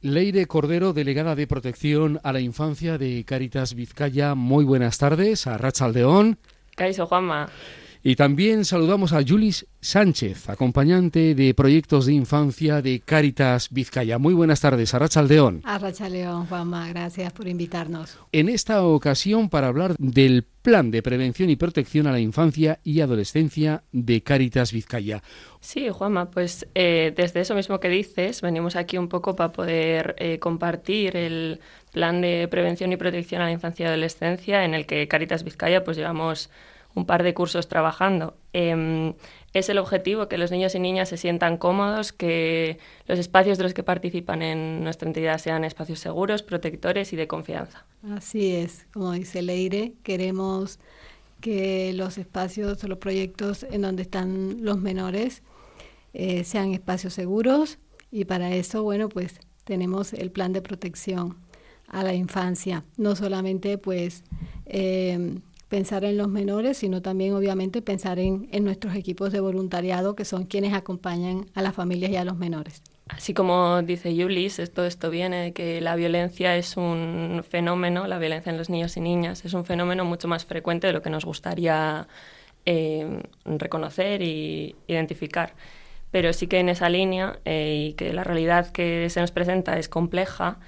Leire Cordero, delegada de protección a la infancia de Caritas Vizcaya. Muy buenas tardes a Rachaldeón. Caiso Juanma. Y también saludamos a Julis Sánchez, acompañante de proyectos de infancia de Cáritas Vizcaya. Muy buenas tardes, Arrachaldeón. Arrachaldeón, Juanma, gracias por invitarnos. En esta ocasión para hablar del Plan de Prevención y Protección a la Infancia y Adolescencia de Cáritas Vizcaya. Sí, Juanma, pues eh, desde eso mismo que dices, venimos aquí un poco para poder eh, compartir el Plan de Prevención y Protección a la Infancia y Adolescencia en el que Cáritas Vizcaya pues llevamos un par de cursos trabajando. Em, es el objetivo que los niños y niñas se sientan cómodos, que los espacios de los que participan en nuestra entidad sean espacios seguros, protectores y de confianza. Así es, como dice Leire, queremos que los espacios o los proyectos en donde están los menores eh, sean espacios seguros y para eso, bueno, pues tenemos el plan de protección a la infancia, no solamente pues em, pensar en los menores, sino también obviamente pensar en, nuestros equipos de voluntariado, que son quienes acompañan a las familias y a los menores. Así como dice Yulis, todo esto viene de que la violencia es un fenómeno, la violencia en los niños y niñas es un fenómeno mucho más frecuente de lo que nos gustaría eh, reconocer e identificar. Pero sí que en esa línea eh, y que la realidad que se nos presenta es compleja,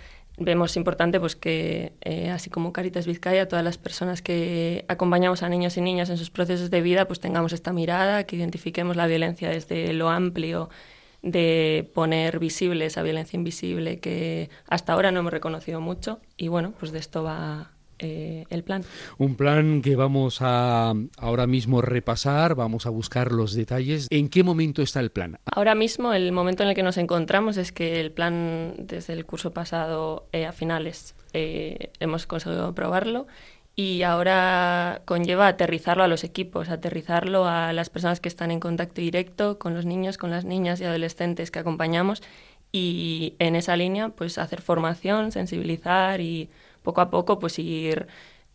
vemos importante pues que eh, así como Caritas Vizcaya, todas las personas que acompañamos a niños y niñas en sus procesos de vida, pues tengamos esta mirada, que identifiquemos la violencia desde lo amplio de poner visible esa violencia invisible que hasta ahora no hemos reconocido mucho. Y bueno, pues de esto va eh, el plan. Un plan que vamos a ahora mismo repasar, vamos a buscar los detalles. ¿En qué momento está el plan? Ahora mismo el momento en el que nos encontramos es que el plan desde el curso pasado eh, a finales eh, hemos conseguido aprobarlo y ahora conlleva aterrizarlo a los equipos, aterrizarlo a las personas que están en contacto directo con los niños, con las niñas y adolescentes que acompañamos y en esa línea pues hacer formación, sensibilizar y poco a poco pues ir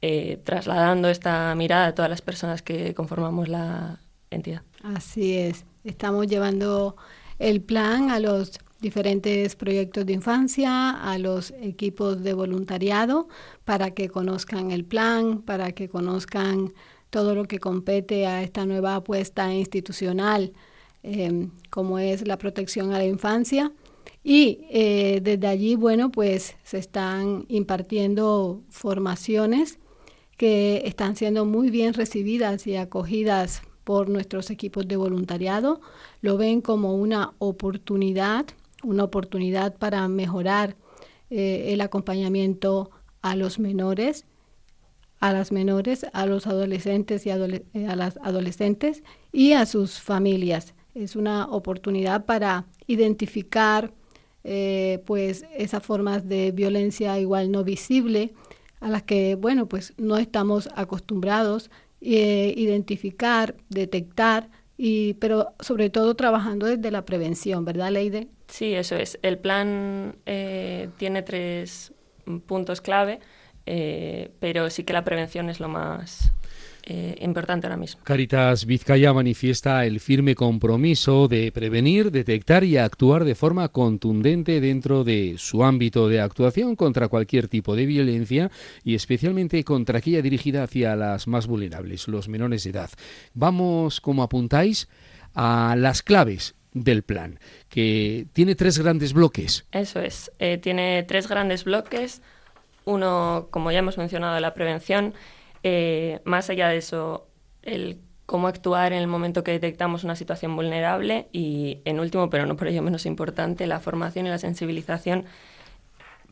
eh, trasladando esta mirada a todas las personas que conformamos la entidad. Así es, estamos llevando el plan a los diferentes proyectos de infancia, a los equipos de voluntariado, para que conozcan el plan, para que conozcan todo lo que compete a esta nueva apuesta institucional, eh, como es la protección a la infancia y eh, desde allí, bueno, pues se están impartiendo formaciones que están siendo muy bien recibidas y acogidas por nuestros equipos de voluntariado. Lo ven como una oportunidad, una oportunidad para mejorar eh, el acompañamiento a los menores, a las menores, a los adolescentes y eh, a las adolescentes y a sus familias. Es una oportunidad para identificar eh, pues esas formas de violencia igual no visible a las que, bueno, pues no estamos acostumbrados eh, identificar, detectar, y, pero sobre todo trabajando desde la prevención, ¿verdad, Leide? Sí, eso es. El plan eh, tiene tres puntos clave, pero sí que la prevención es lo más eh, importante ahora mismo. Caritas Vizcaya manifiesta el firme compromiso de prevenir, detectar y actuar de forma contundente dentro de su ámbito de actuación contra cualquier tipo de violencia y especialmente contra aquella dirigida hacia las más vulnerables, los menores de edad. Vamos, como apuntáis, a las claves del plan, que tiene tres grandes bloques. Eso es, eh, tiene tres grandes bloques. Uno, como ya hemos mencionado, la prevención, eh, más allá de eso, el cómo actuar en el momento que detectamos una situación vulnerable y, en último, pero no por ello menos importante, la formación y la sensibilización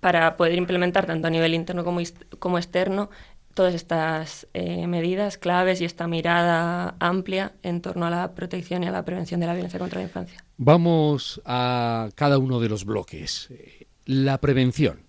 para poder implementar tanto a nivel interno como, como externo todas estas eh, medidas claves y esta mirada amplia en torno a la protección y a la prevención de la violencia contra la infancia. Vamos a cada uno de los bloques. La prevención.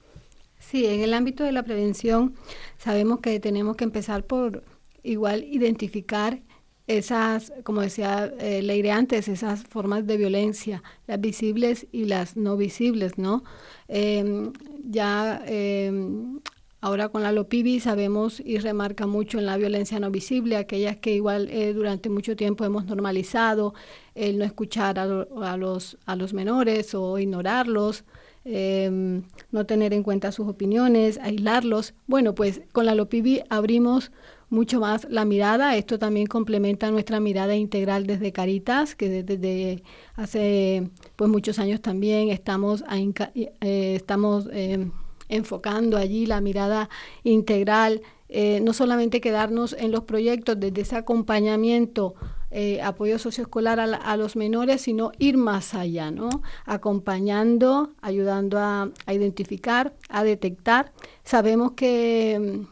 Sí, en el ámbito de la prevención sabemos que tenemos que empezar por igual identificar esas, como decía eh, Leire antes, esas formas de violencia, las visibles y las no visibles, ¿no? Em, ya em, ahora con la LOPIBI sabemos y remarca mucho en la violencia no visible, aquellas que igual eh, durante mucho tiempo hemos normalizado, el no escuchar a, los, a los menores o ignorarlos, em, no tener en cuenta sus opiniones, aislarlos. Bueno, pues con la LOPIBI abrimos mucho más la mirada. Esto también complementa nuestra mirada integral desde Caritas, que desde, hace pues muchos años también estamos, eh, estamos em, enfocando allí la mirada integral, eh, no solamente quedarnos en los proyectos desde ese acompañamiento, eh, apoyo socioescolar a, los menores, sino ir más allá, ¿no? Acompañando, ayudando a, identificar, a detectar. Sabemos que,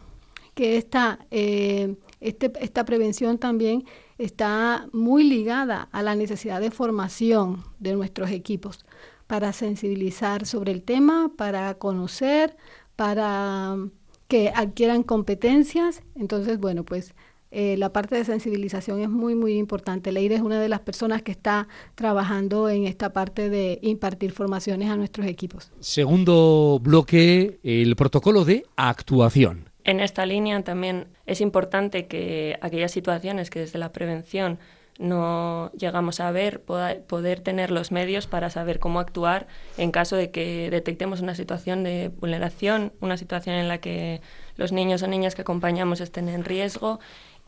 que esta, eh, este, esta prevención también está muy ligada a la necesidad de formación de nuestros equipos para sensibilizar sobre el tema, para conocer, para que adquieran competencias. Entonces, bueno, pues eh, la parte de sensibilización es muy, muy importante. Leire es una de las personas que está trabajando en esta parte de impartir formaciones a nuestros equipos. Segundo bloque, el protocolo de actuación. En esta línea también es importante que aquellas situaciones que desde la prevención no llegamos a ver, poder tener los medios para saber cómo actuar en caso de que detectemos una situación de vulneración, una situación en la que los niños o niñas que acompañamos estén en riesgo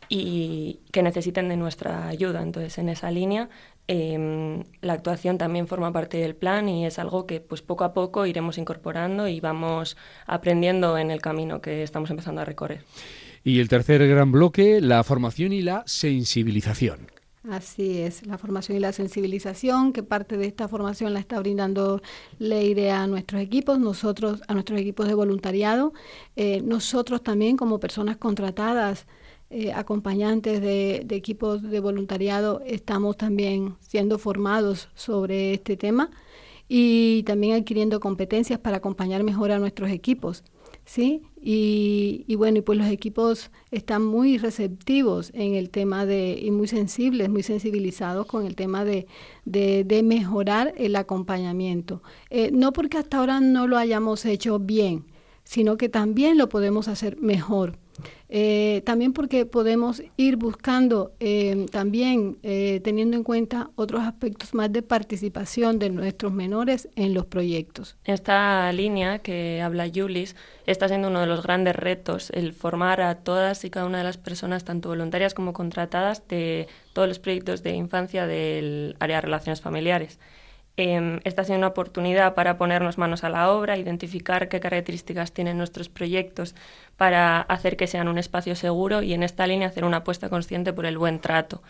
y que necesiten de nuestra ayuda. Entonces, en esa línea, em, la actuación también forma parte del plan y es algo que pues poco a poco iremos incorporando y vamos aprendiendo en el camino que estamos empezando a recorrer. Y el tercer gran bloque, la formación y la sensibilización. Así es, la formación y la sensibilización, que parte de esta formación la está brindando Leire a nuestros equipos, nosotros, a nuestros equipos de voluntariado, eh, nosotros también como personas contratadas, eh, acompañantes de, equipos de voluntariado, estamos también siendo formados sobre este tema y también adquiriendo competencias para acompañar mejor a nuestros equipos. ¿sí? Y, bueno, y pues los equipos están muy receptivos en el tema de, y muy sensibles, muy sensibilizados con el tema de, de, mejorar el acompañamiento. Eh, no porque hasta ahora no lo hayamos hecho bien, sino que también lo podemos hacer mejor. Eh, también porque podemos ir buscando, eh, también eh, teniendo en cuenta otros aspectos más de participación de nuestros menores en los proyectos. Esta línea que habla Julis está siendo uno de los grandes retos, el formar a todas y cada una de las personas, tanto voluntarias como contratadas, de todos los proyectos de infancia del área de relaciones familiares. Eh, esta siendo una oportunidad para ponernos manos a la obra, identificar qué características tienen nuestros proyectos para hacer que sean un espacio seguro y en esta línea hacer una apuesta consciente por el buen trato,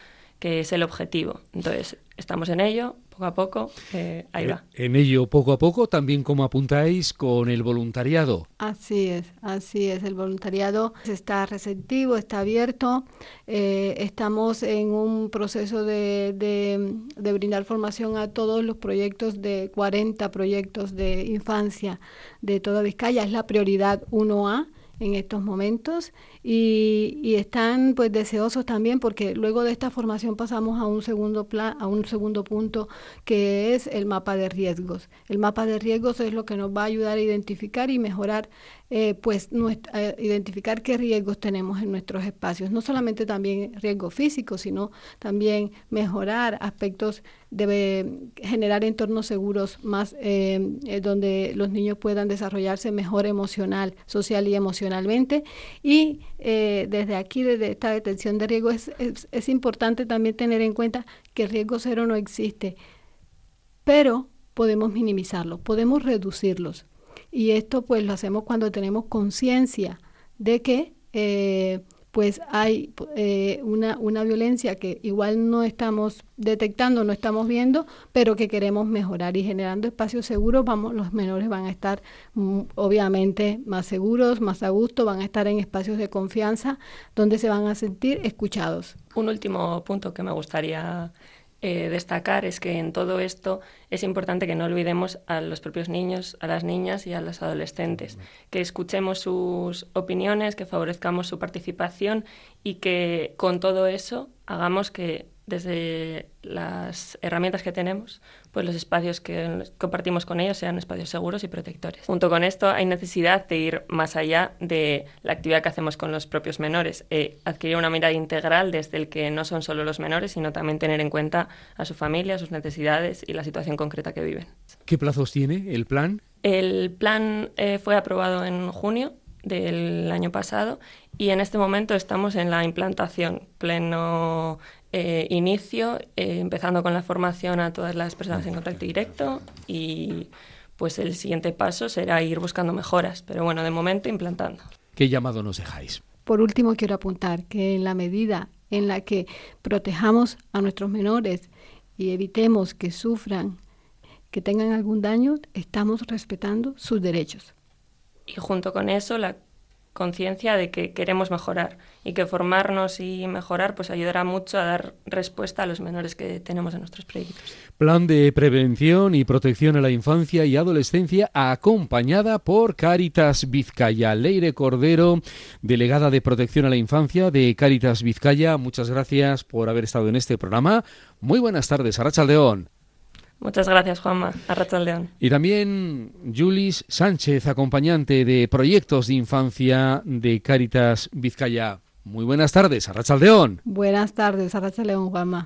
que es el objetivo. Entonces, estamos en ello, poco a poco, eh, ahí va. En ello, poco a poco, también como apuntáis con el voluntariado. Así es, así es. El voluntariado está receptivo, está abierto. Eh, estamos en un proceso de, de, brindar formación a todos los proyectos de 40 proyectos de infancia de toda Vizcaya. Es la prioridad 1A en estos momentos y, están pues deseosos también porque luego de esta formación pasamos a un segundo plan, a un segundo punto que es el mapa de riesgos. El mapa de riesgos es lo que nos va a ayudar a identificar y mejorar eh, pues nuestra, identificar qué riesgos tenemos en nuestros espacios, no solamente también riesgos físicos, sino también mejorar aspectos de generar entornos seguros más eh, eh, donde los niños puedan desarrollarse mejor emocional, social y emocionalmente y eh, desde aquí, desde esta detención de riesgo, es, es, importante también tener en cuenta que el riesgo cero no existe, pero podemos minimizarlo, podemos reducirlos. Y esto pues lo hacemos cuando tenemos conciencia de que eh, pues hay eh, una, una violencia que igual no estamos detectando, no estamos viendo, pero que queremos mejorar y generando espacios seguros, vamos, los menores van a estar mm, obviamente más seguros, más a gusto, van a estar en espacios de confianza donde se van a sentir escuchados. Un último punto que me gustaría eh, destacar es que en todo esto es importante que no olvidemos a los propios niños, a las niñas y a los adolescentes, que escuchemos sus opiniones, que favorezcamos su participación y que con todo eso hagamos que desde las herramientas que tenemos, pues los espacios que compartimos con ellos sean espacios seguros y protectores. Junto con esto hay necesidad de ir más allá de la actividad que hacemos con los propios menores, eh, adquirir una mirada integral desde el que no son solo los menores, sino también tener en cuenta a su familia, sus necesidades y la situación concreta que viven. ¿Qué plazos tiene el plan? El plan eh, fue aprobado en junio del año pasado y en este momento estamos en la implantación, pleno eh, inicio, eh, empezando con la formación a todas las personas en contacto directo y pues el siguiente paso será ir buscando mejoras, pero bueno, de momento implantando. ¿Qué llamado nos dejáis? Por último, quiero apuntar que en la medida en la que protejamos a nuestros menores y evitemos que sufran, que tengan algún daño, estamos respetando sus derechos. Y junto con eso, la conciencia de que queremos mejorar y que formarnos y mejorar pues ayudará mucho a dar respuesta a los menores que tenemos en nuestros proyectos. Plan de prevención y protección a la infancia y adolescencia acompañada por Caritas Vizcaya. Leire Cordero, delegada de protección a la infancia de Caritas Vizcaya, muchas gracias por haber estado en este programa. Muy buenas tardes, Aracha León. Muchas gracias, Juanma. A León. Y también Julis Sánchez, acompañante de proyectos de infancia de Caritas Vizcaya. Muy buenas tardes, León. Buenas tardes, León, Juanma.